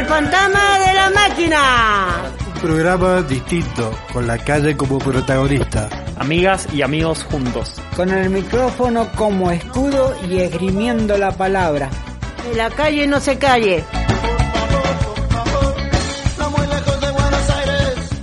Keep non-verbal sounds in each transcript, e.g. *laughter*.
El fantasma de la máquina. Un programa distinto, con la calle como protagonista. Amigas y amigos juntos. Con el micrófono como escudo y esgrimiendo la palabra. Que la calle no se calle.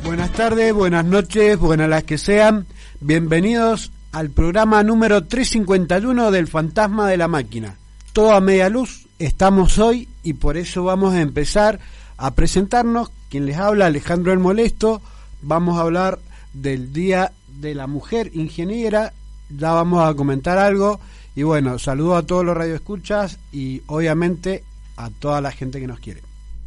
Buenas tardes, buenas noches, buenas las que sean. Bienvenidos al programa número 351 del Fantasma de la Máquina. Todo a media luz estamos hoy y por eso vamos a empezar a presentarnos. Quien les habla, Alejandro el Molesto. Vamos a hablar del Día de la Mujer Ingeniera. Ya vamos a comentar algo. Y bueno, saludo a todos los radioescuchas y obviamente a toda la gente que nos quiere.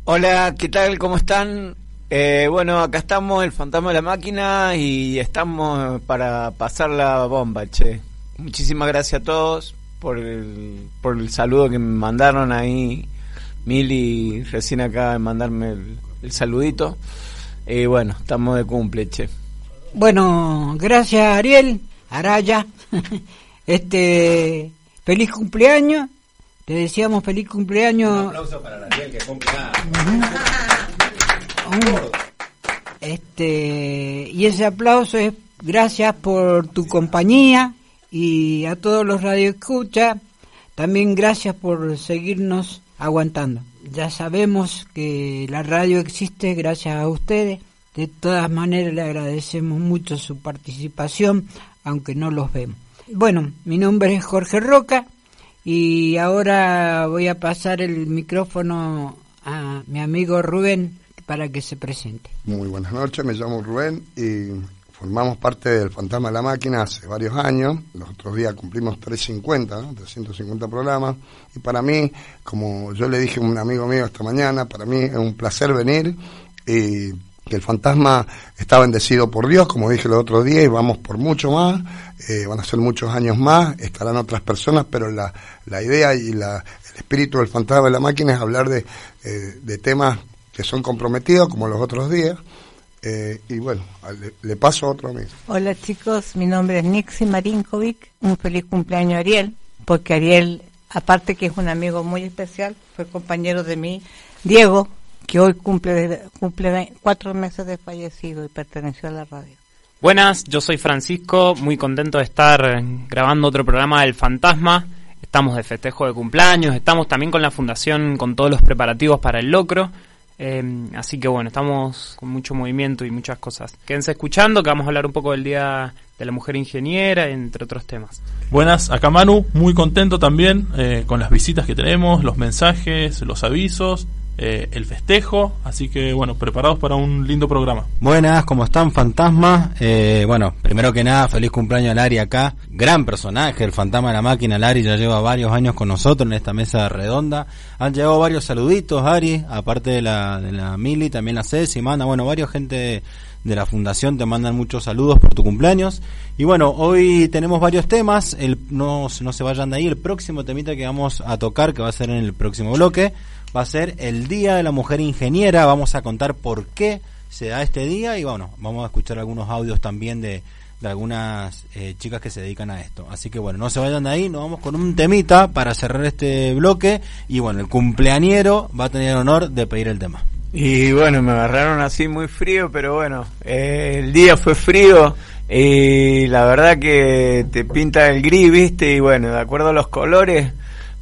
Hola, ¿qué tal? ¿Cómo están? Eh, bueno, acá estamos, el fantasma de la máquina, y estamos para pasar la bomba, che. Muchísimas gracias a todos por el, por el saludo que me mandaron ahí. Mili recién acaba de mandarme el, saludito. Y bueno, estamos de cumple, che. Bueno, gracias Ariel, Araya. *laughs* este, feliz cumpleaños. Te decíamos feliz cumpleaños. Un aplauso para Ariel que cumple este, y ese aplauso es gracias por tu compañía y a todos los radioescuchas, también gracias por seguirnos aguantando. Ya sabemos que la radio existe gracias a ustedes. De todas maneras le agradecemos mucho su participación, aunque no los vemos. Bueno, mi nombre es Jorge Roca y ahora voy a pasar el micrófono a mi amigo Rubén para que se presente. Muy buenas noches, me llamo Rubén y formamos parte del Fantasma de la Máquina hace varios años. Los otros días cumplimos 350, 350 programas. Y para mí, como yo le dije a un amigo mío esta mañana, para mí es un placer venir y el fantasma está bendecido por Dios, como dije el otro día, y vamos por mucho más, eh, van a ser muchos años más, estarán otras personas, pero la, la idea y la, el espíritu del fantasma de la máquina es hablar de, eh, de temas que son comprometidos como los otros días. Eh, y bueno, le, paso otro amigo. Hola chicos, mi nombre es Nixie Marinkovic. Un feliz cumpleaños a Ariel, porque Ariel, aparte que es un amigo muy especial, fue compañero de mí, Diego, que hoy cumple, cumple cuatro meses de fallecido y perteneció a la radio. Buenas, yo soy Francisco, muy contento de estar grabando otro programa del Fantasma. Estamos de festejo de cumpleaños, estamos también con la fundación con todos los preparativos para el locro. Em, así que bueno, estamos con mucho movimiento y muchas cosas. Quédense escuchando que vamos a hablar un poco del Día de la Mujer Ingeniera, entre otros temas. Buenas, acá Manu, muy contento también eh, con las visitas que tenemos, los mensajes, los avisos eh, el festejo, así que bueno, preparados para un lindo programa. Buenas, ¿cómo están, fantasma? Eh, bueno, primero que nada, feliz cumpleaños a Lari acá, gran personaje, el fantasma de la máquina, Lari ya lleva varios años con nosotros en esta mesa redonda, han llegado varios saluditos, Ari, aparte de la, de la Mili, también la Ceci, manda, bueno, varios gente de la fundación te mandan muchos saludos por tu cumpleaños. Y bueno, hoy tenemos varios temas, el, no, no se vayan de ahí, el próximo temita que vamos a tocar, que va a ser en el próximo bloque, va a ser el Día de la Mujer Ingeniera. Vamos a contar por qué se da este día y bueno, vamos a escuchar algunos audios también de, de algunas eh, chicas que se dedican a esto. Así que bueno, no se vayan de ahí, nos vamos con un temita para cerrar este bloque y bueno, el cumpleañero va a tener el honor de pedir el tema. Y bueno, me agarraron así muy frío, pero bueno, eh, el día fue frío y la verdad que te pinta el gris, viste, y bueno, de acuerdo a los colores,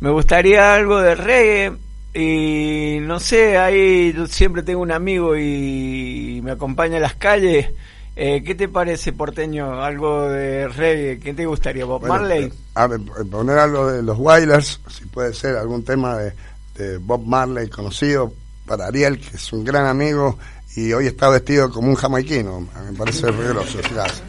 me gustaría algo de reggae, y no sé, ahí yo siempre tengo un amigo y me acompaña a las calles. Eh, ¿Qué te parece, porteño? Algo de reggae. ¿Qué te gustaría, Bob Marley? A ver, poner algo de los Wailers, si puede ser algún tema de, Bob Marley conocido para Ariel, que es un gran amigo y hoy está vestido como un jamaiquino. Me parece regroso. Gracias.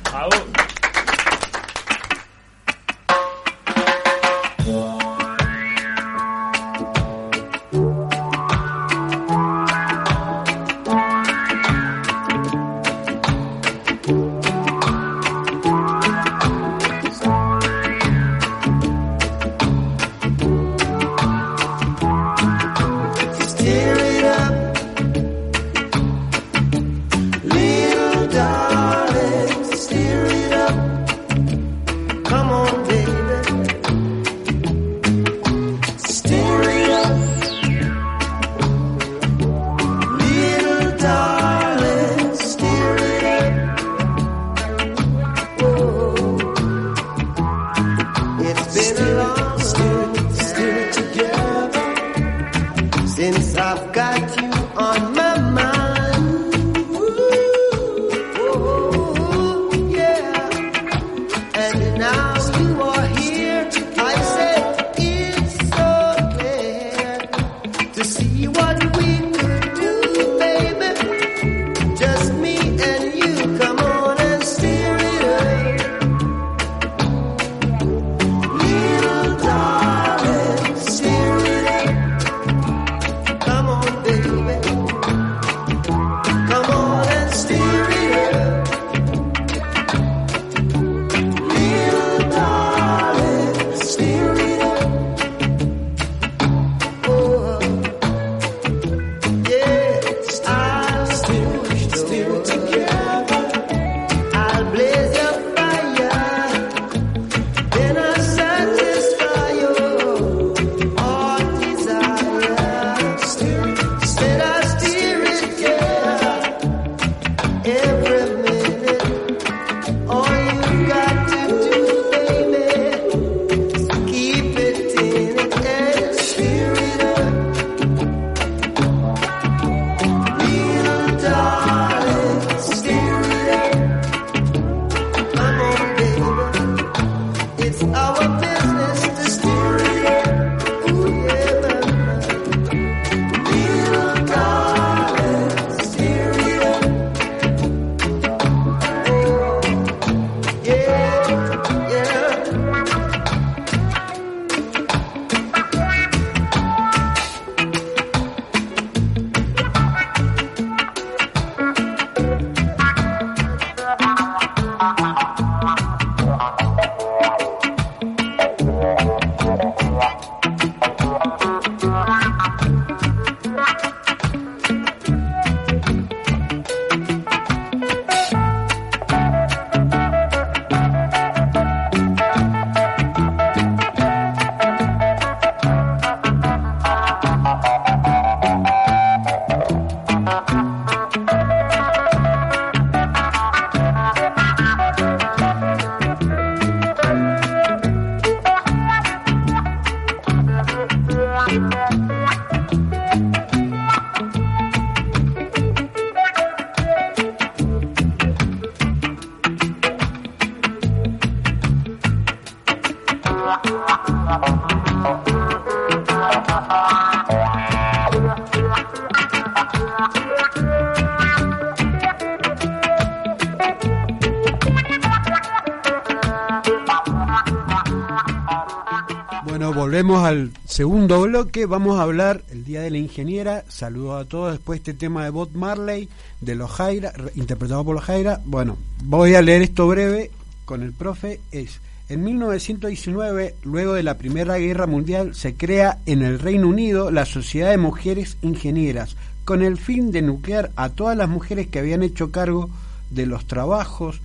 Segundo bloque. Vamos a hablar el Día de la Ingeniera. Saludos a todos. Después este tema de Bob Marley, de los Jaira, re- interpretado por los Jaira. Bueno, voy a leer esto breve con el profe. Es en 1919, luego de la Primera Guerra Mundial, se crea en el Reino Unido la Sociedad de Mujeres Ingenieras, con el fin de nuclear a todas las mujeres que habían hecho cargo de los trabajos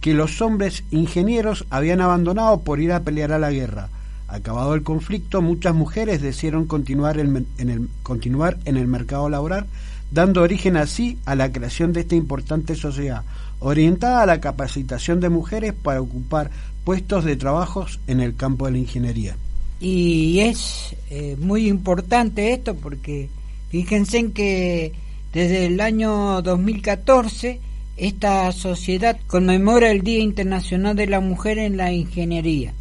que los hombres ingenieros habían abandonado por ir a pelear a la guerra. Acabado el conflicto, muchas mujeres decidieron continuar, en el, continuar en el mercado laboral, dando origen así a la creación de esta importante sociedad, orientada a la capacitación de mujeres para ocupar puestos de trabajos en el campo de la ingeniería. Y es eh, muy importante esto porque fíjense en que desde el año 2014 esta sociedad conmemora el Día Internacional de la Mujer en la Ingeniería,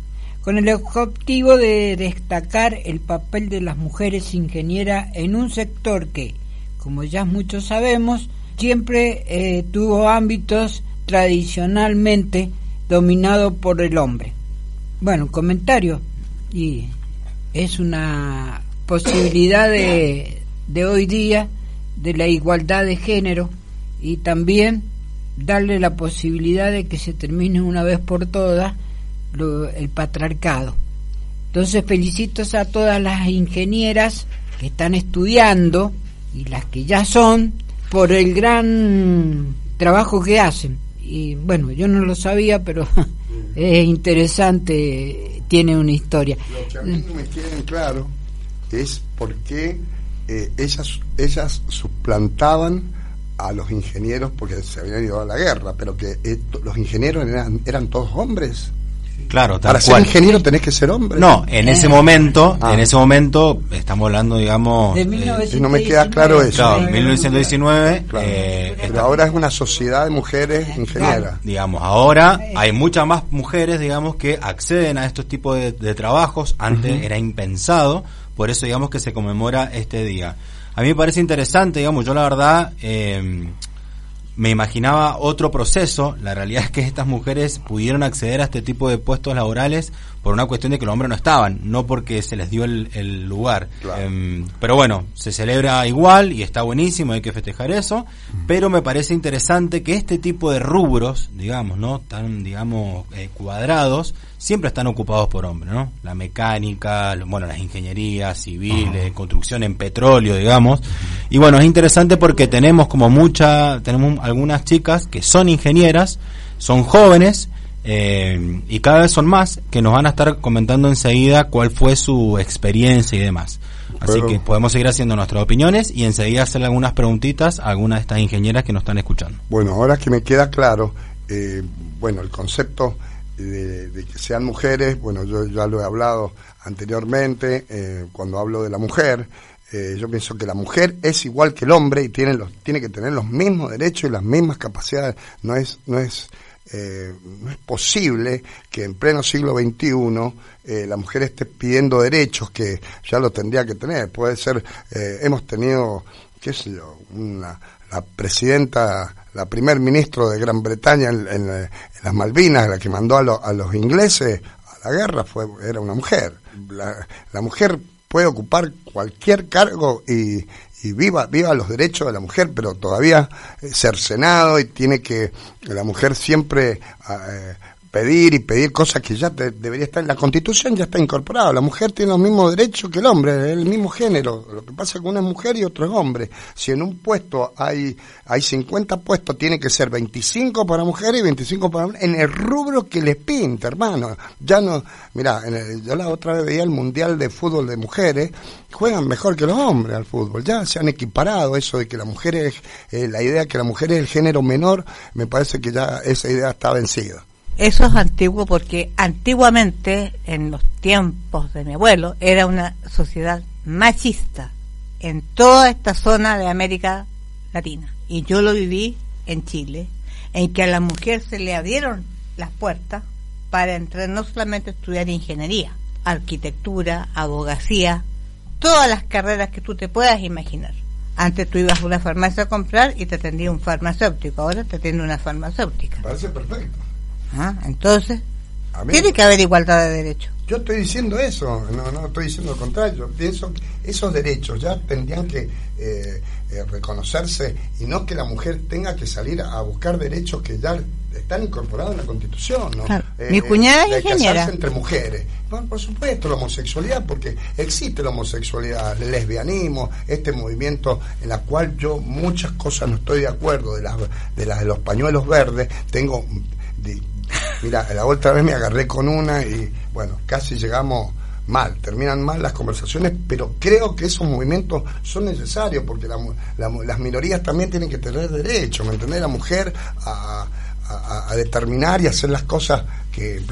con el objetivo de destacar el papel de las mujeres ingenieras en un sector que, como ya muchos sabemos, siempre eh, tuvo ámbitos tradicionalmente dominados por el hombre. Bueno, comentario. Y es una posibilidad de, de hoy día de la igualdad de género y también darle la posibilidad de que se termine una vez por todas lo- el patriarcado. Entonces felicito a todas las ingenieras que están estudiando y las que ya son por el gran trabajo que hacen. Y bueno, yo no lo sabía, pero *laughs* es interesante, tiene una historia. Lo que a mí me queda claro es por qué eh, ellas, ellas suplantaban a los ingenieros porque se habían ido a la guerra, pero que los ingenieros eran, eran todos hombres. Claro, tal Para ser cual. ingeniero tenés que ser hombre. No, en ese Eh. momento, Ah. en ese momento estamos hablando, digamos, De eh, 1919. y no me queda claro eso. claro, 1919, Claro. eh, Pero ahora es una sociedad de mujeres ingenieras. digamos, ahora hay muchas más mujeres, digamos, que acceden a estos tipos de, de trabajos. Antes era impensado, por eso, digamos, que se conmemora este día. A mí me parece interesante, digamos, yo la verdad eh, me imaginaba otro proceso. La realidad es que estas mujeres pudieron acceder a este tipo de puestos laborales por una cuestión de que los hombres no estaban, no porque se les dio el, el lugar. Claro. Em, pero bueno, se celebra igual y está buenísimo, hay que festejar eso. Pero me parece interesante que este tipo de rubros, digamos, ¿no? Tan, digamos, eh, cuadrados, siempre están ocupados por hombres, ¿no? La mecánica, lo- bueno, las ingenierías civiles, construcción en petróleo, digamos. Y bueno, es interesante porque tenemos como mucha, tenemos algunas chicas que son ingenieras, son jóvenes, eh, y cada vez son más que nos van a estar comentando enseguida cuál fue su experiencia y demás. Así Pero- que podemos seguir haciendo nuestras opiniones y enseguida hacerle algunas preguntitas a algunas de estas ingenieras que nos están escuchando. Bueno, ahora que me queda claro, eh, bueno, el concepto de, de que sean mujeres, bueno, yo ya lo he hablado anteriormente, eh, cuando hablo de la mujer, eh, yo pienso que la mujer es igual que el hombre y tiene, los, tiene que tener los mismos derechos y las mismas capacidades. No es, no es, eh, no es posible que en pleno siglo XXI eh, la mujer esté pidiendo derechos que ya lo tendría que tener. Puede ser, eh, hemos tenido, qué sé yo, la presidenta, la primer ministro de Gran Bretaña en, las Malvinas, la que mandó a, lo- a los ingleses a la guerra, fue era una mujer. La mujer puede ocupar cualquier cargo y, y viva viva los derechos de la mujer, pero todavía cercenado y tiene que la mujer siempre eh, pedir y pedir cosas que ya te- debería estar en la Constitución ya está incorporado. La mujer tiene los mismos derechos que el hombre, el mismo género. Lo que pasa es que uno es mujer y otro es hombre. Si en un puesto hay hay 50 puestos, tiene que ser 25 para mujeres y 25 para hombres en el rubro que les pinta, hermano. Ya no, mira, yo la otra vez veía el Mundial de Fútbol de Mujeres, juegan mejor que los hombres al fútbol. Ya se han equiparado eso de que la mujer es, eh, la idea de que la mujer es el género menor, me parece que ya esa idea está vencida. Eso es antiguo porque antiguamente, en los tiempos de mi abuelo, era una sociedad machista en toda esta zona de América Latina. Y yo lo viví en Chile, en que a la mujer se le abrieron las puertas para entrar no solamente a estudiar ingeniería, arquitectura, abogacía, todas las carreras que tú te puedas imaginar. Antes tú ibas a una farmacia a comprar y te atendía un farmacéutico, ahora te atiende una farmacéutica. Parece perfecto. Ah, Entonces, tiene que haber igualdad de derechos. Yo estoy diciendo eso, no, no estoy diciendo lo contrario. Yo pienso que esos derechos ya tendrían que eh, eh, reconocerse y no que la mujer tenga que salir a buscar derechos que ya están incorporados en la Constitución. ¿no? Claro. Mi cuñada es ingeniera. casarse entre mujeres. Bueno, por supuesto, la homosexualidad, porque existe la homosexualidad, el lesbianismo, este movimiento en la cual yo muchas cosas no estoy de acuerdo, de las de, las de los pañuelos verdes, tengo... de- mira, la otra vez me agarré con una y bueno, casi llegamos mal, terminan mal las conversaciones, pero creo que esos movimientos son necesarios porque la la las minorías también tienen que tener derecho, ¿me entendés? La mujer a, a- a determinar y hacer las cosas que...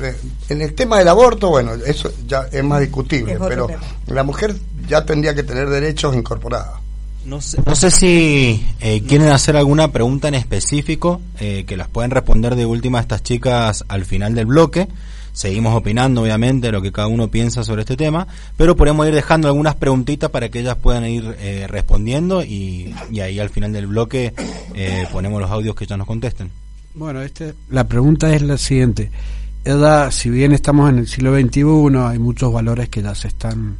En el tema del aborto, bueno, eso ya es más discutible, Es pero la mujer ya tendría que tener derechos incorporados. No sé, no sé si eh, quieren hacer alguna pregunta en específico eh, que las pueden responder de última estas chicas al final del bloque. Seguimos opinando, obviamente, lo que cada uno piensa sobre este tema, pero podemos ir dejando algunas preguntitas para que ellas puedan ir eh, respondiendo y, y ahí al final del bloque eh, ponemos los audios que ellas nos contesten. Bueno, este, la pregunta es la siguiente. Eda, si bien estamos en el siglo XXI, hay muchos valores que ya se están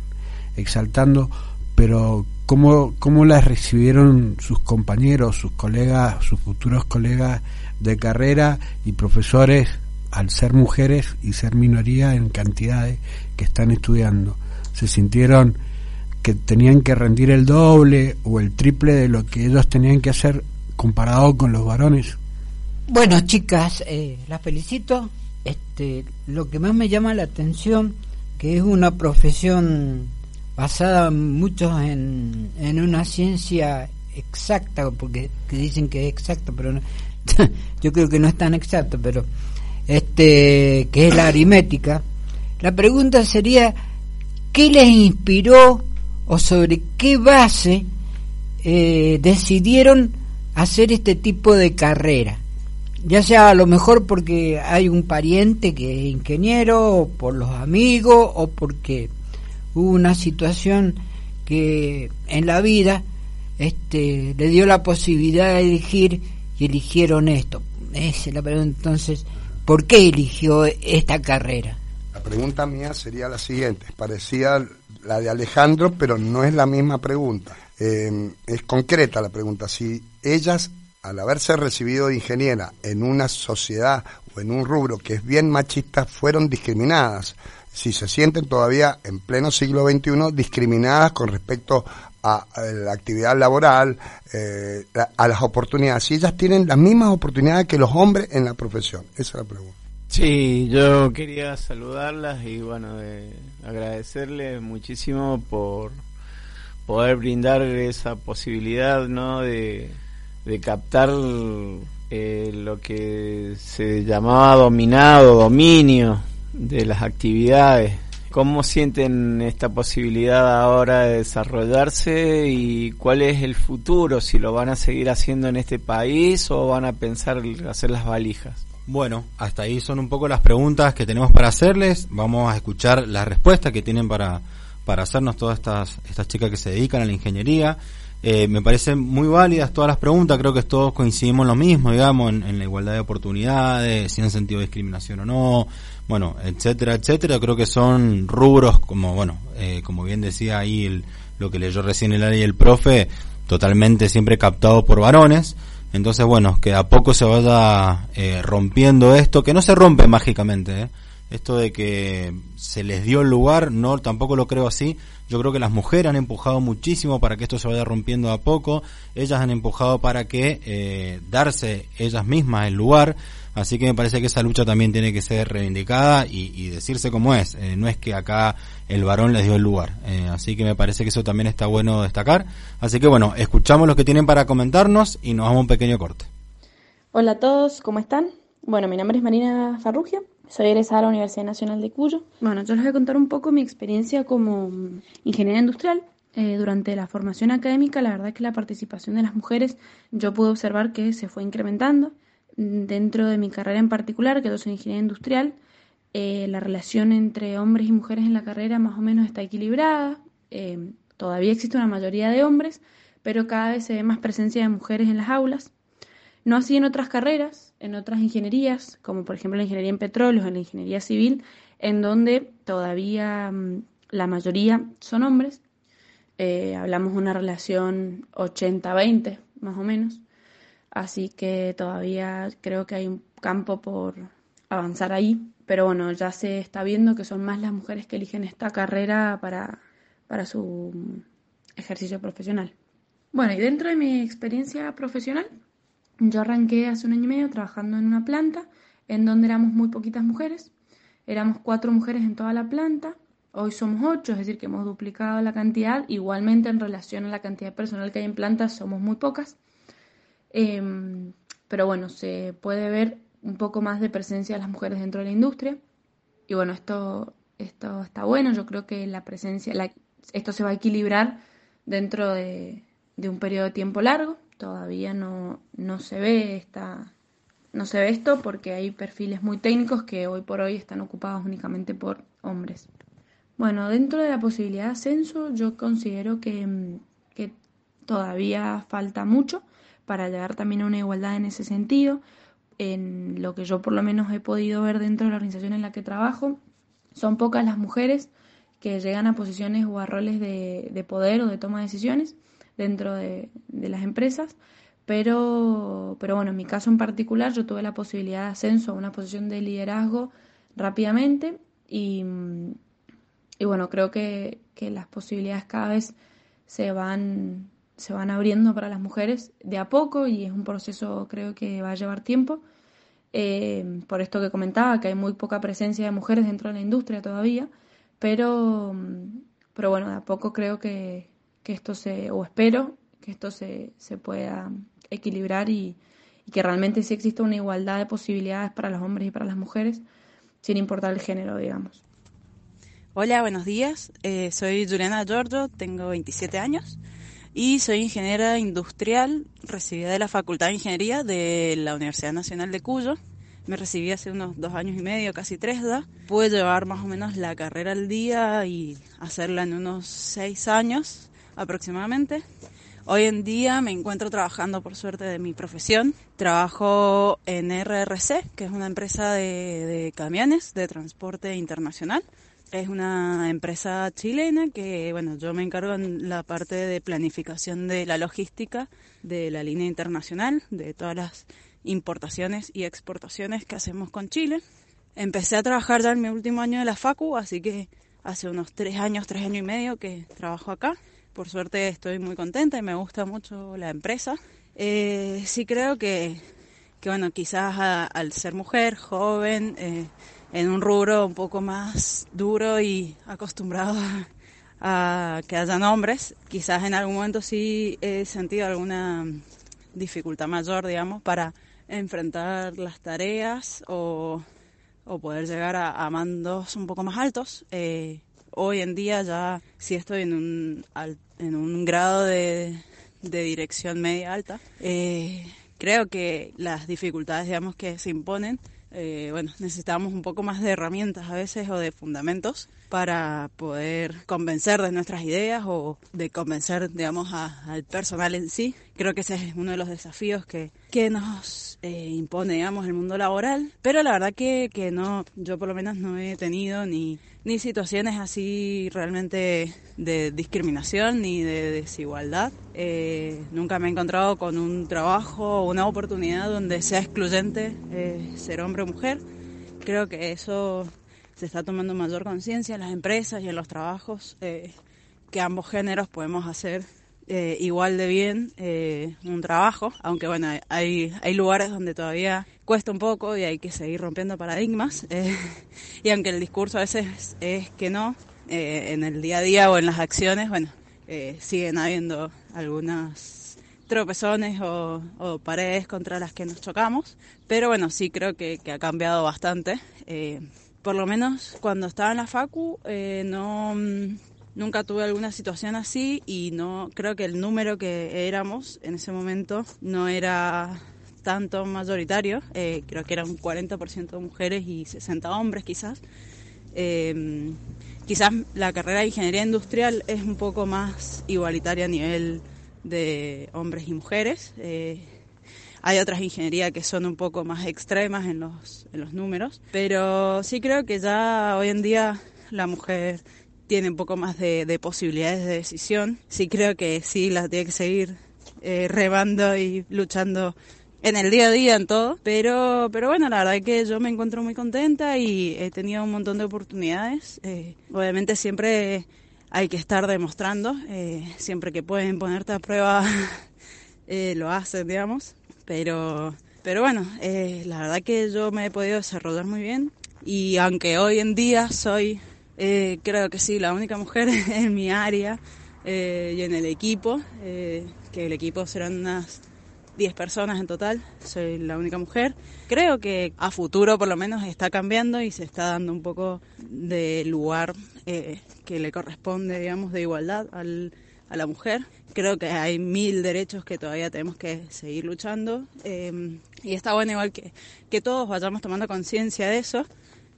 exaltando, pero ¿cómo, cómo las recibieron sus compañeros, sus colegas, sus futuros colegas de carrera y profesores al ser mujeres y ser minoría en cantidades que están estudiando? ¿Se sintieron que tenían que rendir el doble o el triple de lo que ellos tenían que hacer comparado con los varones? Bueno, chicas, eh, las felicito. Este, lo que más me llama la atención, que es una profesión basada muchos en, en una ciencia exacta, porque que dicen que es exacta, pero no- *laughs* yo creo que no es tan exacto, pero este, que es la aritmética. La pregunta sería, ¿qué les inspiró o sobre qué base eh, decidieron hacer este tipo de carrera? Ya sea a lo mejor porque hay un pariente que es ingeniero, o por los amigos, o porque hubo una situación que en la vida este, le dio la posibilidad de elegir y eligieron esto. Esa es la pregunta. Entonces, ¿por qué eligió esta carrera? La pregunta mía sería la siguiente, parecía la de Alejandro, pero no es la misma pregunta. Eh, es concreta la pregunta. Si ellas, al haberse recibido de ingeniera en una sociedad o en un rubro que es bien machista, fueron discriminadas, si se sienten todavía en pleno siglo XXI discriminadas con respecto a, la actividad laboral, eh, a, a las oportunidades, si ellas tienen las mismas oportunidades que los hombres en la profesión. Esa es la pregunta. Sí, yo quería saludarlas y bueno, eh, agradecerles muchísimo por poder brindar esa posibilidad, ¿no? De, de captar eh, lo que se llamaba dominado, dominio de las actividades. ¿Cómo sienten esta posibilidad ahora de desarrollarse y cuál es el futuro? Si lo van a seguir haciendo en este país o van a pensar hacer las valijas. Bueno, hasta ahí son un poco las preguntas que tenemos para hacerles. Vamos a escuchar las respuestas que tienen para, para hacernos todas estas, estas chicas que se dedican a la ingeniería. Eh, me parecen muy válidas todas las preguntas, creo que todos coincidimos en lo mismo, digamos, en, en la igualdad de oportunidades, si han sentido discriminación o no, bueno, etcétera, etcétera. Creo que son rubros como, bueno, eh, como bien decía ahí el- lo que leyó recién el área y el profe, totalmente siempre captado por varones. Entonces, bueno, que a poco se vaya eh, rompiendo esto, que no se rompe mágicamente, ¿eh? Esto de que se les dio el lugar, no, tampoco lo creo así. Yo creo que las mujeres han empujado muchísimo para que esto se vaya rompiendo a poco. Ellas han empujado para que eh, darse ellas mismas el lugar. Así que me parece que esa lucha también tiene que ser reivindicada y, decirse como es. Eh, no es que acá el varón les dio el lugar. Eh, así que me parece que eso también está bueno destacar. Así que bueno, escuchamos lo que tienen para comentarnos y nos vamos a un pequeño corte. Hola a todos, ¿cómo están? Bueno, mi nombre es Marina Farrugia, soy egresada de la Universidad Nacional de Cuyo. Bueno, yo les voy a contar un poco mi experiencia como ingeniera industrial. Eh, durante la formación académica, la verdad es que la participación de las mujeres yo pude observar que se fue incrementando. Dentro de mi carrera en particular, que yo soy ingeniera industrial, eh, la relación entre hombres y mujeres en la carrera más o menos está equilibrada. Eh, todavía existe una mayoría de hombres, pero cada vez se ve más presencia de mujeres en las aulas. No así en otras carreras, en otras ingenierías, como por ejemplo la ingeniería en petróleos, en la ingeniería civil, en donde todavía mm, la mayoría son hombres. Eh, hablamos una relación 80-20, más o menos. Así que todavía creo que hay un campo por avanzar ahí. Pero bueno, ya se está viendo que son más las mujeres que eligen esta carrera para, para su mm, ejercicio profesional. Bueno, y dentro de mi experiencia profesional, yo arranqué hace un año y medio trabajando en una planta en donde éramos muy poquitas mujeres. Éramos cuatro mujeres en toda la planta. Hoy somos ocho, es decir, que hemos duplicado la cantidad. Igualmente, en relación a la cantidad de personal que hay en planta, somos muy pocas. Em, pero bueno, se puede ver un poco más de presencia de las mujeres dentro de la industria. Y bueno, esto, esto está bueno. Yo creo que la presencia, esto se va a equilibrar dentro de un periodo de tiempo largo todavía no, no se ve esta no se ve esto porque hay perfiles muy técnicos que hoy por hoy están ocupados únicamente por hombres. Bueno, dentro de la posibilidad de ascenso yo considero que, que todavía falta mucho para llegar también a una igualdad en ese sentido. En lo que yo por lo menos he podido ver dentro de la organización en la que trabajo, son pocas las mujeres que llegan a posiciones o a roles de, de poder o de toma de decisiones dentro de, las empresas. Pero, pero bueno, en mi caso en particular yo tuve la posibilidad de ascenso a una posición de liderazgo rápidamente y, y bueno, creo que, que, las posibilidades cada vez se van, se van abriendo para las mujeres de a poco y es un proceso creo que va a llevar tiempo. Eh, por esto que comentaba, que hay muy poca presencia de mujeres dentro de la industria todavía, pero, pero bueno, de a poco creo que, que esto se, o espero que esto se, se pueda equilibrar y, que realmente sí exista una igualdad de posibilidades para los hombres y para las mujeres, sin importar el género, digamos. Hola, buenos días. Eh, soy Juliana Giorgio, tengo 27 años y soy ingeniera industrial recibida de la Facultad de Ingeniería de la Universidad Nacional de Cuyo. Me recibí hace unos dos años y medio, casi tres da. Pude llevar más o menos la carrera al día y hacerla en unos seis años aproximadamente. Hoy en día me encuentro trabajando por suerte de mi profesión. Trabajo en RRC, que es una empresa de, camiones de transporte internacional. Es una empresa chilena que, bueno, yo me encargo en la parte de planificación de la logística de la línea internacional, de todas las importaciones y exportaciones que hacemos con Chile. Empecé a trabajar ya en mi último año de la FACU, así que hace unos tres años, tres años y medio que trabajo acá. Por suerte estoy muy contenta y me gusta mucho la empresa. Eh, sí creo que, que bueno, quizás al ser mujer, joven, eh, en un rubro un poco más duro y acostumbrado a, que hayan hombres, quizás en algún momento sí he sentido alguna dificultad mayor, digamos, para enfrentar las tareas o, poder llegar a, mandos un poco más altos. Eh, hoy en día ya sí estoy en un, en un grado de, de dirección media alta. Eh, creo que las dificultades, digamos, que se imponen, eh, bueno, necesitamos un poco más de herramientas a veces o de fundamentos para poder convencer de nuestras ideas o de convencer, digamos, al personal en sí. Creo que ese es uno de los desafíos que, que nos eh, impone, digamos, el mundo laboral. Pero la verdad que, que no, yo por lo menos no he tenido ni ni situaciones así realmente de discriminación ni de desigualdad. Eh, nunca me he encontrado con un trabajo o una oportunidad donde sea excluyente eh, ser hombre o mujer. Creo que eso se está tomando mayor conciencia en las empresas y en los trabajos eh, que ambos géneros podemos hacer eh, igual de bien eh, un trabajo, aunque bueno, hay, hay lugares donde todavía cuesta un poco y hay que seguir rompiendo paradigmas. Eh, *laughs* y aunque el discurso a veces es que no, en el día a día o en las acciones, bueno, siguen habiendo algunas tropezones o, paredes contra las que nos chocamos, pero bueno, sí creo que, que ha cambiado bastante. Por lo menos cuando estaba en la Facu eh, no mm, nunca tuve alguna situación así y no creo que el número que éramos en ese momento no era tanto mayoritario, eh, creo que era un 40% mujeres y 60 hombres quizás. Eh, quizás la carrera de ingeniería industrial es un poco más igualitaria a nivel de hombres y mujeres. Eh, hay otras ingenierías que son un poco más extremas en los, en los números, pero sí creo que ya hoy en día la mujer tiene un poco más de, de posibilidades de decisión. Sí creo que sí la tiene que seguir eh, remando y luchando en el día a día en todo, pero pero bueno, la verdad es que yo me encuentro muy contenta y he tenido un montón de oportunidades. Eh, obviamente siempre hay que estar demostrando, eh, siempre que pueden ponerte a prueba *laughs* eh, lo hacen, digamos, pero pero bueno, eh, la verdad que yo me he podido desarrollar muy bien y aunque hoy en día soy, eh, creo que sí, la única mujer *laughs* en mi área eh, y en el equipo, eh, que el equipo serán unas 10 personas en total, soy la única mujer. Creo que a futuro por lo menos está cambiando y se está dando un poco de lugar eh, que le corresponde, digamos, de igualdad al, a la mujer. Creo que hay mil derechos que todavía tenemos que seguir luchando eh, y está bueno igual que, que todos vayamos tomando conciencia de eso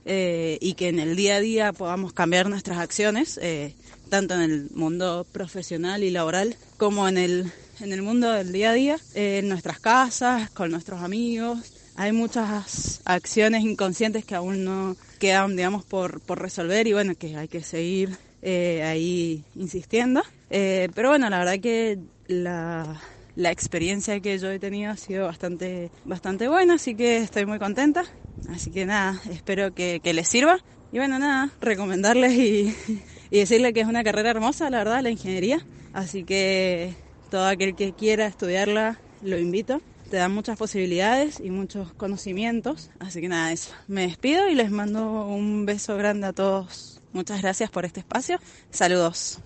eh, y que en el día a día podamos cambiar nuestras acciones, eh, tanto en el mundo profesional y laboral como en el en el mundo del día a día, eh, en nuestras casas, con nuestros amigos. Hay muchas acciones inconscientes que aún no quedan, digamos, por, por resolver y bueno, que hay que seguir eh, ahí insistiendo. Eh, pero bueno, la verdad que la, experiencia que yo he tenido ha sido bastante, bastante buena, así que estoy muy contenta. Así que nada, espero que, que les sirva. Y bueno, nada, recomendarles y, *laughs* y decirles que es una carrera hermosa, la verdad, la ingeniería. Así que todo aquel que quiera estudiarla, lo invito. Te dan muchas posibilidades y muchos conocimientos. Así que nada, eso. Me despido y les mando un beso grande a todos. Muchas gracias por este espacio. Saludos.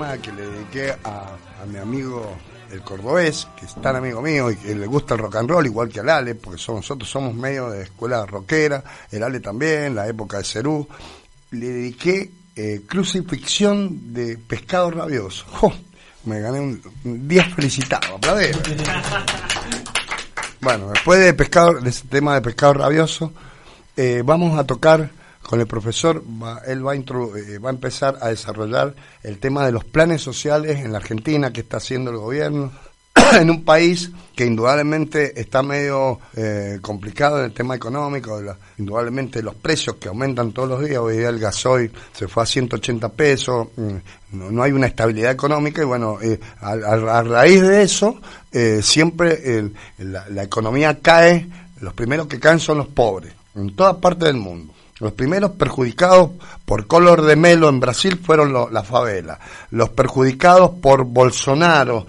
Que le dediqué a, mi amigo el cordobés, que es tan amigo mío y que le gusta el rock and roll, igual que al Ale, porque nosotros somos medio de escuela rockera, el Ale también, la época de Cerú. Le dediqué eh, crucifixión de pescado rabioso. Me gané un, un día felicitado, aplaudir. Bueno, después de pescado, de ese tema de pescado rabioso, eh, vamos a tocar con el profesor, va- él va a, eh, va a empezar a desarrollar el tema de los planes sociales en la Argentina que está haciendo el gobierno, *clears throat* en un país que indudablemente está medio eh, complicado en el tema económico, la- indudablemente los precios que aumentan todos los días, hoy día el gasoil se fue a 180 pesos, mm, no, no hay una estabilidad económica y bueno, eh, a, a- a raíz de eso eh, siempre el- la, la economía cae, los primeros que caen son los pobres, en toda parte del mundo. Los primeros perjudicados por color de melo en Brasil fueron lo- las favelas. Los perjudicados por Bolsonaro,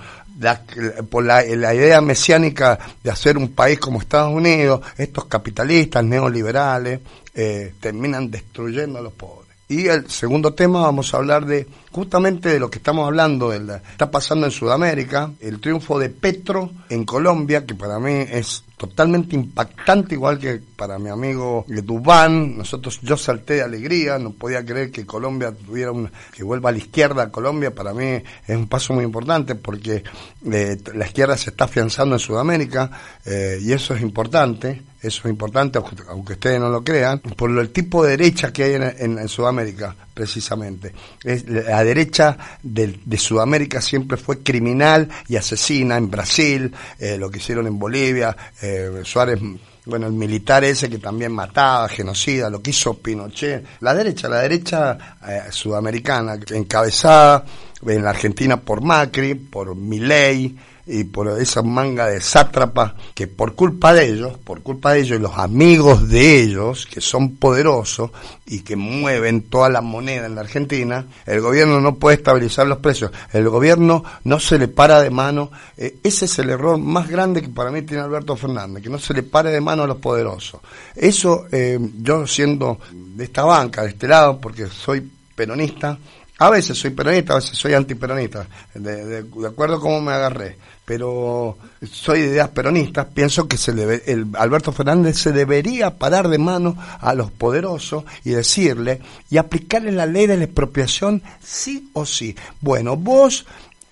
por la, la idea mesiánica de hacer un país como Estados Unidos, estos capitalistas neoliberales eh, terminan destruyendo a los pobres. Y el segundo tema vamos a hablar de justamente de lo que estamos hablando, de la- está pasando en Sudamérica, el triunfo de Petro en Colombia, que para mí es totalmente impactante, igual que para mi amigo Dubán. Nosotros, yo salté de alegría, no podía creer que Colombia tuviera un, que vuelva a la izquierda a Colombia, para mí es un paso muy importante porque eh, la izquierda se está afianzando en Sudamérica eh, y eso es importante. Eso es importante, aunque- ustedes no lo crean, por el tipo de derecha que hay en, en- Sudamérica, precisamente. Es, la derecha del- de, Sudamérica siempre fue criminal y asesina en Brasil, eh, lo que hicieron en Bolivia, eh, Suárez, bueno, el militar ese que también mataba, genocida, lo que hizo Pinochet. La derecha, la derecha eh, sudamericana, encabezada en la Argentina por Macri, por Milei, y por esa manga de sátrapas que por culpa de ellos, por culpa de ellos y los amigos de ellos, que son poderosos y que mueven toda la moneda en la Argentina, el gobierno no puede estabilizar los precios, el gobierno no se le para de mano, Eh, ese es el error más grande que para mí tiene Alberto Fernández, que no se le pare de mano a los poderosos. Eso, eh, yo siendo de esta banca, de este lado, porque soy peronista, a veces soy peronista, a veces soy antiperonista, de, de, de acuerdo a cómo me agarré. Pero soy de ideas peronistas, pienso que se el Alberto Fernández se debería parar de mano a los poderosos y decirle y aplicarle la ley de la expropiación sí o sí. Bueno, vos,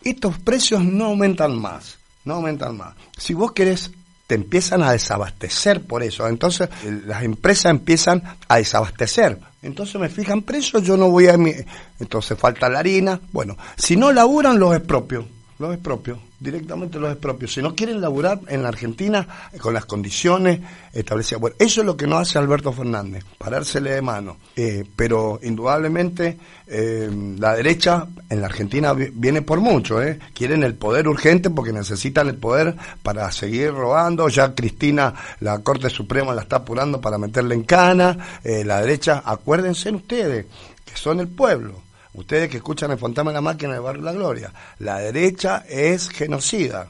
estos precios no aumentan más, no aumentan más. Si vos querés te empiezan a desabastecer por eso. Entonces las empresas empiezan a desabastecer. Entonces me fijan precios, yo no voy a... mi- Entonces falta la harina. Bueno, si no laburan los expropios, los expropios, directamente los expropios. Si no quieren laburar en la Argentina con las condiciones establecidas. Bueno, eso es lo que no hace Alberto Fernández, parársele de mano. Eh, pero indudablemente eh, la derecha en la Argentina vi- viene por mucho, ¿eh? Quieren el poder urgente porque necesitan el poder para seguir robando. Ya Cristina, la Corte Suprema la está apurando para meterle en cana. Eh, la derecha, acuérdense ustedes que son el pueblo. Ustedes que escuchan el fantasma de la máquina del barrio La Gloria. La derecha es genocida.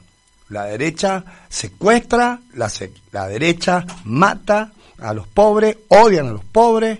La derecha secuestra, la, se- la derecha mata a los pobres, odian a los pobres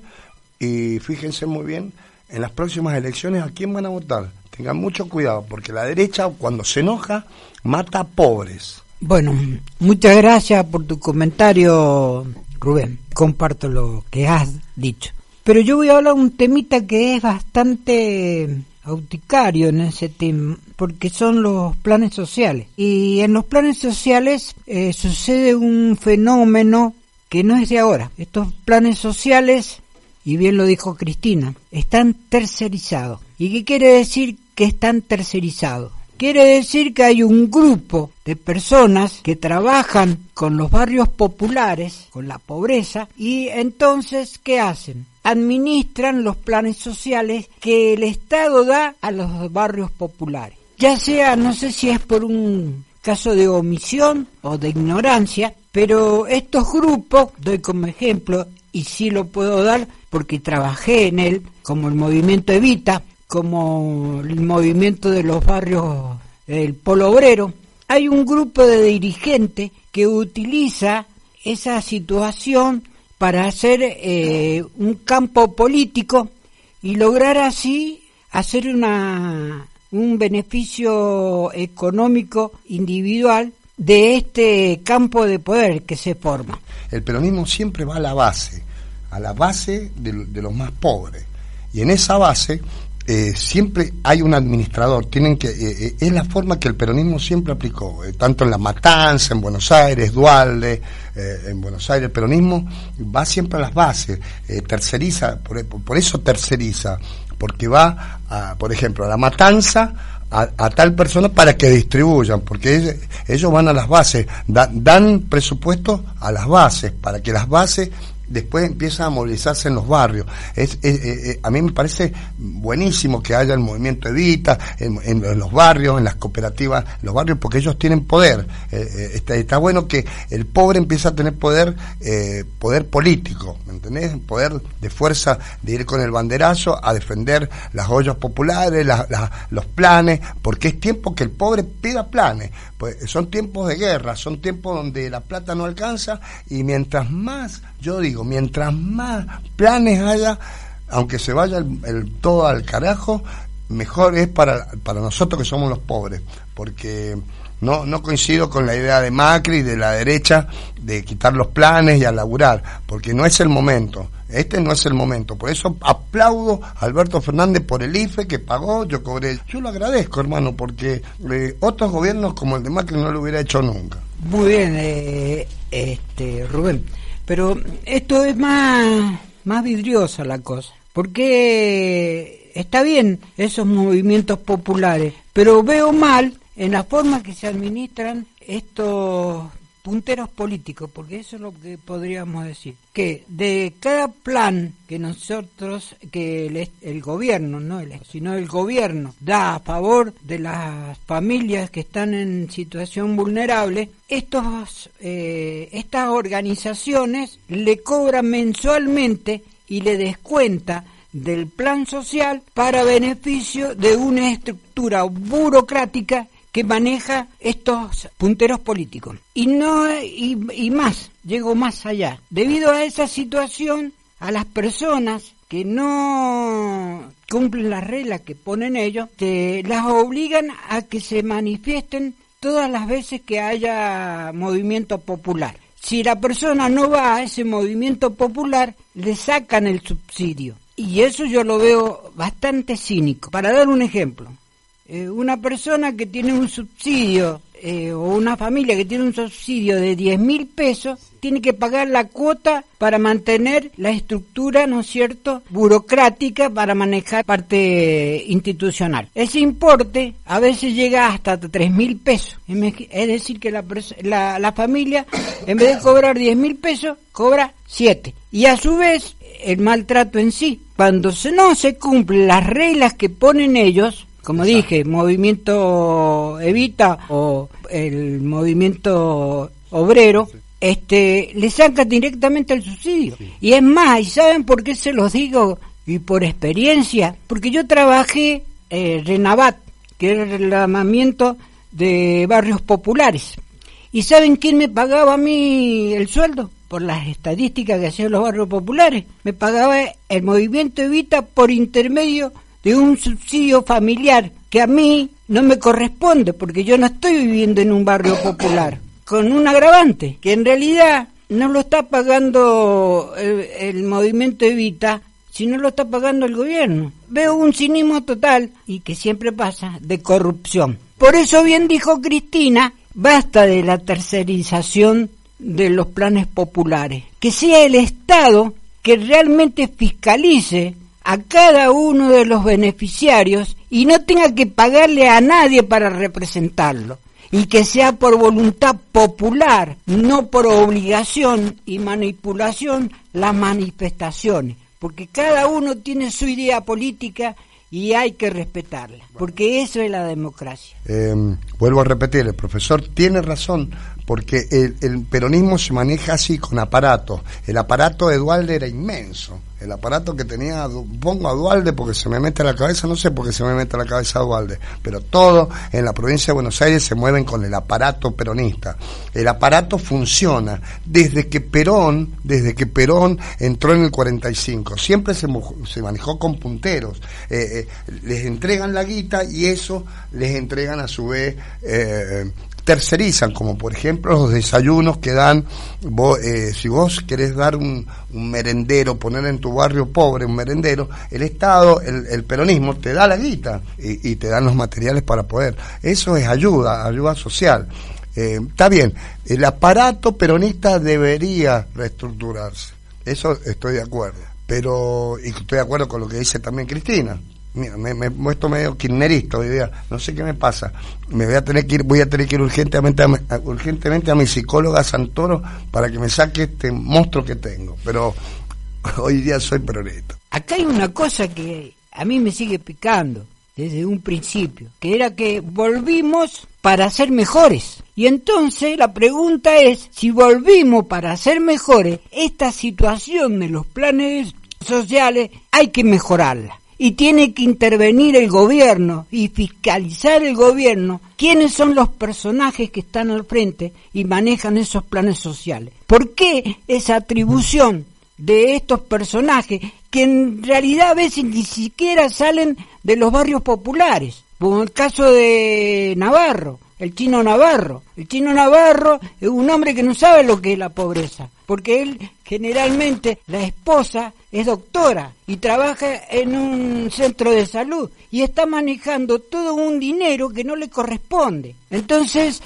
y fíjense muy bien, en las próximas elecciones a quién van a votar. Tengan mucho cuidado porque la derecha cuando se enoja mata a pobres. Bueno, muchas gracias por tu comentario, Rubén. Comparto lo que has dicho. Pero yo voy a hablar un temita que es bastante auticario en ese tema, porque son los planes sociales. Y en los planes sociales eh, sucede un fenómeno que no es de ahora. Estos planes sociales, y bien lo dijo Cristina, están tercerizados. ¿Y qué quiere decir que están tercerizados? Quiere decir que hay un grupo de personas que trabajan con los barrios populares, con la pobreza, y entonces, ¿qué hacen? Administran los planes sociales que el Estado da a los barrios populares. Ya sea, no sé si es por un caso de omisión o de ignorancia, pero estos grupos, doy como ejemplo, y sí lo puedo dar porque trabajé en él, como el movimiento Evita, como el movimiento de los barrios, el polo obrero, hay un grupo de dirigentes que utiliza esa situación para hacer eh, un campo político y lograr así hacer una, un beneficio económico individual de este campo de poder que se forma. El peronismo siempre va a la base, a la base de, los más pobres. Y en esa base eh, siempre hay un administrador, tienen que, eh, eh, es la forma que el peronismo siempre aplicó, tanto en La Matanza, en Buenos Aires, Dualde, en Buenos Aires, el peronismo va siempre a las bases, terceriza, por, por, eso terceriza, porque va, a, por ejemplo, a La Matanza, a, tal persona para que distribuyan, porque ellos, van a las bases, dan presupuesto a las bases, para que las bases después empieza a movilizarse en los barrios. Es, a mí me parece buenísimo que haya el movimiento Evita en, los barrios, en las cooperativas, en los barrios, porque ellos tienen poder. Eh, eh, está, bueno que el pobre empiece a tener poder, eh, poder político, ¿me? Poder de fuerza de ir con el banderazo a defender las ollas populares, los planes, porque es tiempo que el pobre pida planes. Pues son tiempos de guerra, son tiempos donde la plata no alcanza y mientras más, yo digo, mientras más planes haya, aunque se vaya el, todo al carajo, mejor es para, para nosotros que somos los pobres, porque no, no coincido con la idea de Macri y de la derecha de quitar los planes y a laburar, porque no es el momento. Este no es el momento. Por eso aplaudo a Alberto Fernández por el IFE que pagó, yo cobré. Yo lo agradezco, hermano, porque eh, otros gobiernos como el de Macri no lo hubiera hecho nunca. Muy bien, eh, este Rubén. Pero esto es más, más vidriosa la cosa. Porque está bien esos movimientos populares, pero veo mal en la forma que se administran estos punteros políticos, porque eso es lo que podríamos decir, que de cada plan que nosotros, que el, gobierno, no el, sino el gobierno da a favor de las familias que están en situación vulnerable, estos, eh, estas organizaciones le cobran mensualmente y le descuenta del plan social para beneficio de una estructura burocrática que maneja estos punteros políticos. Y no y, más, llego más allá. Debido a esa situación, a las personas que no cumplen las reglas que ponen ellos, las obligan a que se manifiesten todas las veces que haya movimiento popular. Si la persona no va a ese movimiento popular, le sacan el subsidio. Y eso yo lo veo bastante cínico. Para dar un ejemplo, eh, una persona que tiene un subsidio eh, o una familia que tiene un subsidio de 10 mil pesos tiene que pagar la cuota para mantener la estructura, ¿no es cierto?, burocrática para manejar parte institucional. Ese importe a veces llega hasta 3 mil pesos. Es decir, que la, la, familia, en vez de cobrar 10 mil pesos, cobra 7. Y a su vez, el maltrato en sí, cuando no se cumplen las reglas que ponen ellos, como dije, movimiento Evita o el movimiento obrero, este, le saca directamente el subsidio. Y es más, ¿y saben por qué se los digo? Y por experiencia, porque yo trabajé en Renavat, que era el reclamamiento de barrios populares. ¿Y saben quién me pagaba a mí el sueldo? Por las estadísticas que hacían los barrios populares. Me pagaba el movimiento Evita por intermedio de un subsidio familiar que a mí no me corresponde porque yo no estoy viviendo en un barrio *coughs* popular, con un agravante, que en realidad no lo está pagando el, movimiento Evita, sino lo está pagando el gobierno. Veo un cinismo total, y que siempre pasa, de corrupción. Por eso bien dijo Cristina, basta de la tercerización de los planes populares, que sea el Estado que realmente fiscalice a cada uno de los beneficiarios y no tenga que pagarle a nadie para representarlo y que sea por voluntad popular, no por obligación y manipulación las manifestaciones, porque cada uno tiene su idea política y hay que respetarla, porque eso es la democracia. Eh, vuelvo a repetir, el profesor tiene razón, porque el, el peronismo se maneja así con aparatos. El aparato de Dualde era inmenso el aparato que tenía, pongo a Dualde porque se me mete la cabeza, no sé por qué se me mete la cabeza a Dualde, pero todo en la provincia de Buenos Aires se mueven con el aparato peronista. El aparato funciona desde que Perón, desde que Perón entró en el 45, siempre se, se manejó con punteros, eh, eh, les entregan la guita y eso les entregan a su vez eh, tercerizan, como por ejemplo los desayunos que dan, eh, si vos querés dar un, merendero, poner en tu barrio pobre un merendero, el Estado, el, peronismo te da la guita y, te dan los materiales para poder. Eso es ayuda, ayuda social. Eh, está bien, el aparato peronista debería reestructurarse, eso estoy de acuerdo, pero, y estoy de acuerdo con lo que dice también Cristina, me, me he puesto medio kirnerista hoy día, no sé qué me pasa. Me voy a tener que ir, voy a tener que ir urgentemente a, urgentemente a mi psicóloga Santoro para que me saque este monstruo que tengo. Pero *laughs* hoy día soy peronista. Acá hay una cosa que a mí me sigue picando desde un principio, que era que volvimos para ser mejores. Y entonces la pregunta es, si volvimos para ser mejores, esta situación de los planes sociales hay que mejorarla y tiene que intervenir el gobierno y fiscalizar el gobierno quiénes son los personajes que están al frente y manejan esos planes sociales. ¿Por qué esa atribución de estos personajes que en realidad a veces ni siquiera salen de los barrios populares? Como el caso de Navarro, el chino Navarro. El chino Navarro es un hombre que no sabe lo que es la pobreza, porque él generalmente, la esposa es doctora y trabaja en un centro de salud y está manejando todo un dinero que no le corresponde. Entonces,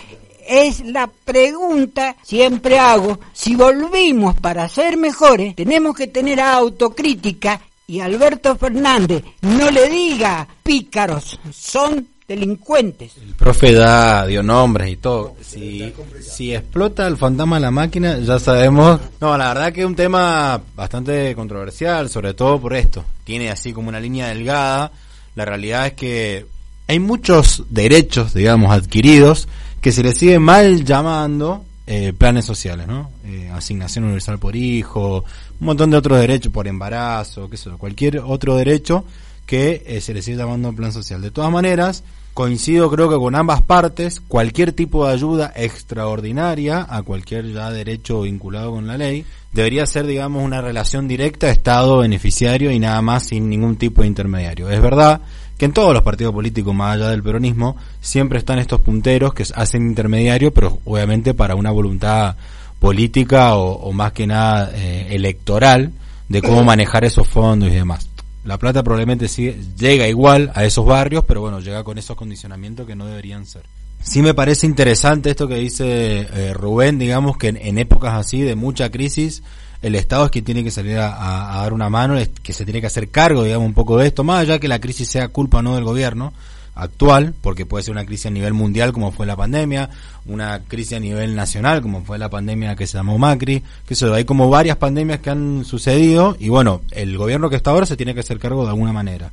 es la pregunta siempre hago, si volvimos para ser mejores, tenemos que tener autocrítica y Alberto Fernández no le diga pícaros, son delincuentes. El profe da, dio nombres y todo. Si, si explota el fantasma de la máquina, ya sabemos. No, la verdad que es un tema bastante controversial, sobre todo por esto. Tiene así como una línea delgada. La realidad es que hay muchos derechos, digamos, adquiridos que se le sigue mal llamando eh, planes sociales, ¿no? Eh, asignación universal por hijo, un montón de otros derechos por embarazo, qué sé yo, cualquier otro derecho que eh, se le sigue llamando plan social. De todas maneras, coincido creo que con ambas partes, cualquier tipo de ayuda extraordinaria a cualquier ya derecho vinculado con la ley, debería ser, digamos, una relación directa Estado-beneficiario y nada más sin ningún tipo de intermediario. Es verdad que en todos los partidos políticos, más allá del peronismo, siempre están estos punteros que hacen intermediario, pero obviamente para una voluntad política o, más que nada eh, electoral de cómo manejar esos fondos y demás. La plata probablemente sigue, llega igual a esos barrios, pero bueno, llega con esos condicionamientos que no deberían ser. Sí me parece interesante esto que dice eh, Rubén, digamos que en, épocas así de mucha crisis, el Estado es quien tiene que salir a, dar una mano, que se tiene que hacer cargo, digamos, un poco de esto, más allá que la crisis sea culpa no del gobierno, actual, porque puede ser una crisis a nivel mundial como fue la pandemia, una crisis a nivel nacional como fue la pandemia que se llamó Macri, que eso, hay como varias pandemias que han sucedido y bueno, el gobierno que está ahora se tiene que hacer cargo de alguna manera.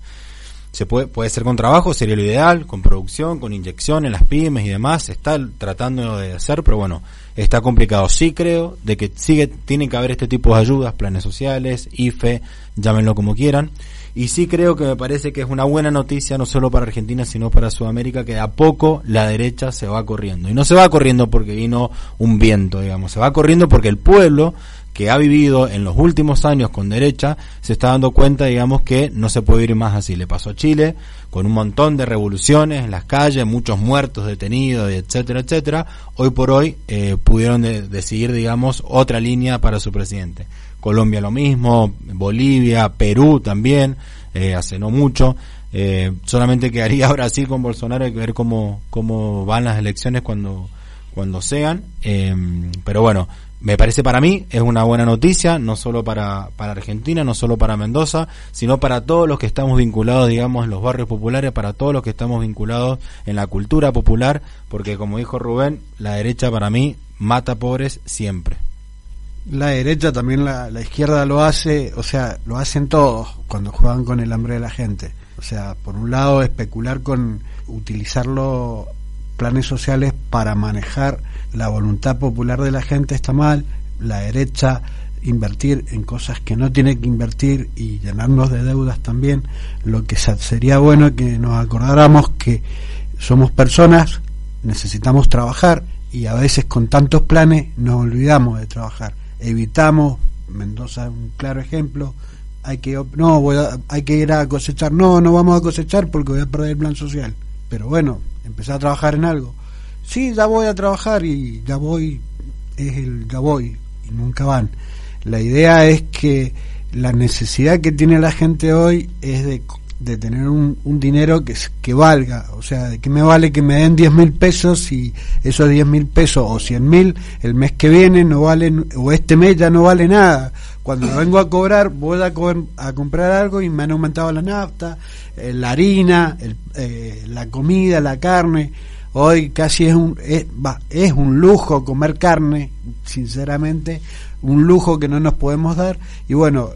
Se puede, puede ser con trabajo, sería lo ideal, con producción, con inyección en las pymes y demás, se está tratando de hacer, pero bueno, está complicado. Sí creo de que sigue, tiene que haber este tipo de ayudas, planes sociales, IFE, llámenlo como quieran, y sí creo que me parece que es una buena noticia no solo para Argentina sino para Sudamérica que a poco la derecha se va corriendo. Y no se va corriendo porque vino un viento digamos. Se va corriendo porque el pueblo que ha vivido en los últimos años con derecha se está dando cuenta digamos que no se puede ir más así. Le pasó a Chile con un montón de revoluciones en las calles muchos muertos detenidos etcétera etcétera. Hoy por hoy eh, pudieron decidir digamos otra línea para su presidente Colombia lo mismo, Bolivia, Perú también, eh, hace no mucho. Eh, solamente quedaría *laughs* Brasil con Bolsonaro, hay que ver cómo, cómo van las elecciones cuando, cuando sean. Eh, pero bueno, me parece para mí es una buena noticia, no solo para, para Argentina, no solo para Mendoza, sino para todos los que estamos vinculados, digamos, en los barrios populares, para todos los que estamos vinculados en la cultura popular, porque como dijo Rubén, la derecha para mí mata pobres siempre la derecha, también la, la, izquierda lo hace, o sea, lo hacen todos cuando juegan con el hambre de la gente. O sea, por un lado, especular con utilizarlo planes sociales para manejar la voluntad popular de la gente está mal, la derecha invertir en cosas que no tiene que invertir y llenarnos de deudas también, lo que sería bueno que nos acordáramos que somos personas, necesitamos trabajar y a veces con tantos planes nos olvidamos de trabajar. Evitamos, Mendoza es un claro ejemplo, hay que no voy hay que ir a cosechar, no, no vamos a cosechar porque voy a perder el plan social. Pero bueno, empezar a trabajar en algo. Sí, ya voy a trabajar y ya voy es el ya voy y nunca van. La idea es que la necesidad que tiene la gente hoy es de, de tener un, un, dinero que, que valga, o sea, de que me vale que me den 10 mil pesos y esos 10 mil pesos o 100 mil el mes que viene no valen, o este mes ya no vale nada. Cuando *clears throat* vengo a cobrar, voy a, a comprar algo y me han aumentado la nafta, eh, la harina, el, eh, la comida, la carne. Hoy casi es un, es, es un lujo comer carne, sinceramente, un lujo que no nos podemos dar y bueno,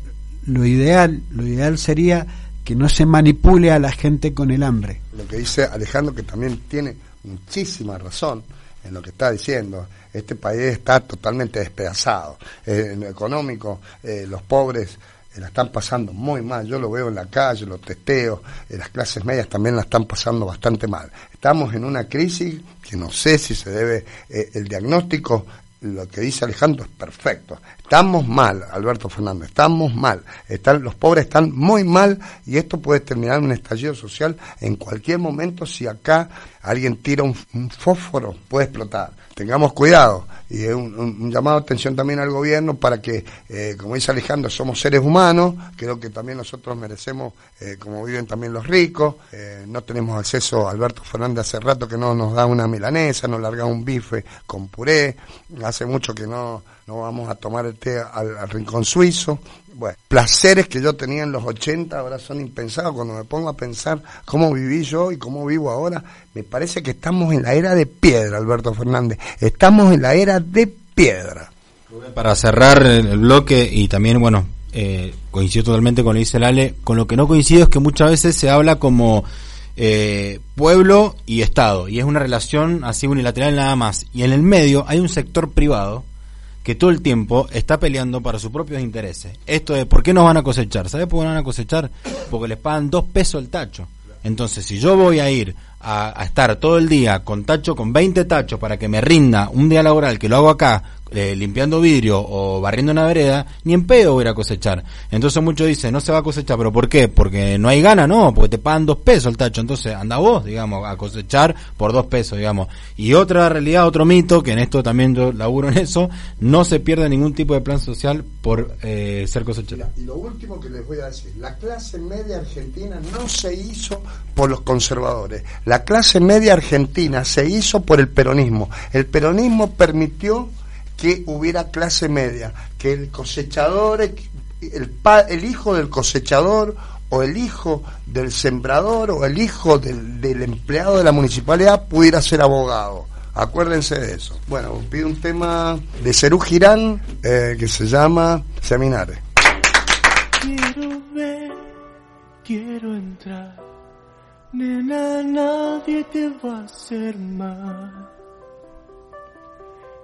lo ideal, lo ideal sería que no se manipule a la gente con el hambre. Lo que dice Alejandro que también tiene muchísima razón en lo que está diciendo. Este país está totalmente despedazado. Eh, en lo económico, eh, los pobres eh, la están pasando muy mal. Yo lo veo en la calle, los testeos, eh, las clases medias también la están pasando bastante mal. Estamos en una crisis que no sé si se debe, el diagnóstico lo que dice Alejandro es perfecto. Estamos mal, Alberto Fernández, estamos mal. Están, los pobres están muy mal y esto puede terminar en un estallido social en cualquier momento si acá alguien tira un, fósforo, puede explotar. Tengamos cuidado y es un, un, llamado de atención también al gobierno para que, eh, como dice Alejandro, somos seres humanos, creo que también nosotros merecemos, eh, como viven también los ricos, eh, no tenemos acceso, Alberto Fernández hace rato que no nos da una milanesa, nos larga un bife con puré, hace mucho que no, no vamos a tomar el té al, rincón suizo, bueno, placeres que yo tenía en los 80 ahora son impensados. Cuando me pongo a pensar cómo viví yo y cómo vivo ahora, me parece que estamos en la era de piedra, Alberto Fernández. Estamos en la era de piedra. Para cerrar el bloque y también, bueno, eh, coincido totalmente con lo que dice Lale, con lo que no coincido es que muchas veces se habla como eh, pueblo y Estado, y es una relación así unilateral nada más. Y en el medio hay un sector privado que todo el tiempo está peleando para sus propios intereses. Esto de por qué nos van a cosechar. ¿Sabes por qué nos van a cosechar? Porque les pagan dos pesos el tacho. Entonces, si yo voy a ir a, a, estar todo el día con tacho, con 20 tachos para que me rinda un día laboral que lo hago acá, eh, limpiando vidrio o barriendo una vereda, ni en pedo voy a cosechar. Entonces muchos dicen, no se va a cosechar, pero ¿por qué? Porque no hay gana, no, porque te pagan dos pesos el tacho. Entonces anda vos, digamos, a cosechar por dos pesos, digamos. Y otra realidad, otro mito, que en esto también yo laburo en eso, no se pierde ningún tipo de plan social por eh, ser cosechador. Y lo último que les voy a decir, la clase media argentina no se hizo por los conservadores. La clase media argentina se hizo por el peronismo. El peronismo permitió que hubiera clase media, que el cosechador, el, el hijo del cosechador o el hijo del sembrador o el hijo del, del empleado de la municipalidad pudiera ser abogado. Acuérdense de eso. Bueno, pido un tema de Cerú Girán eh, que se llama Seminares. Quiero ver, quiero entrar. Nena, nadie te va a hacer mal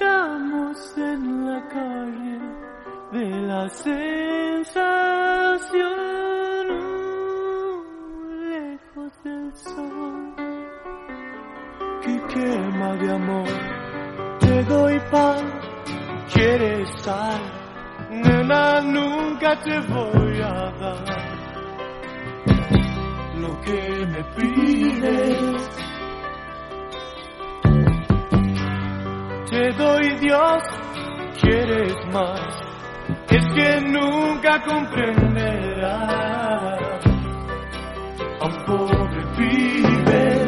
Estamos en la calle de la sensación, lejos del sol que quema de amor. Te doy pan, quieres sal, nena, nunca te voy a dar lo que me pides. te doy Dios, quieres más, es que nunca comprenderás a un pobre pibe.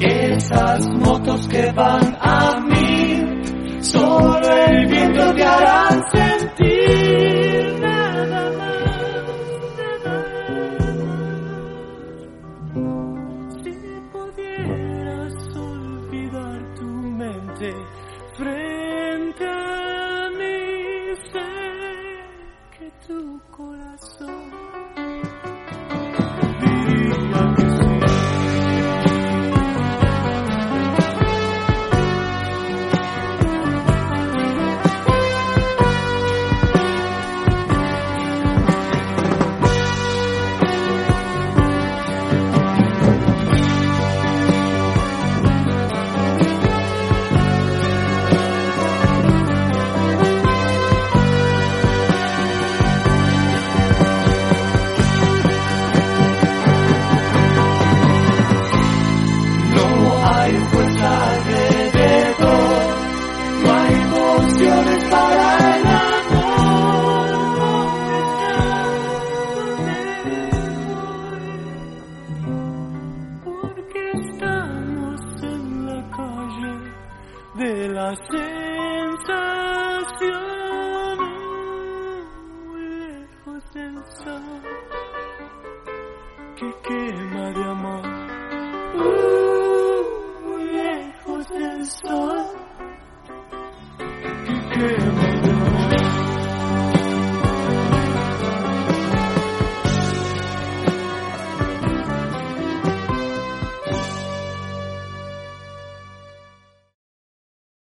Esas motos que van a mí, solo el viento te hará て触れ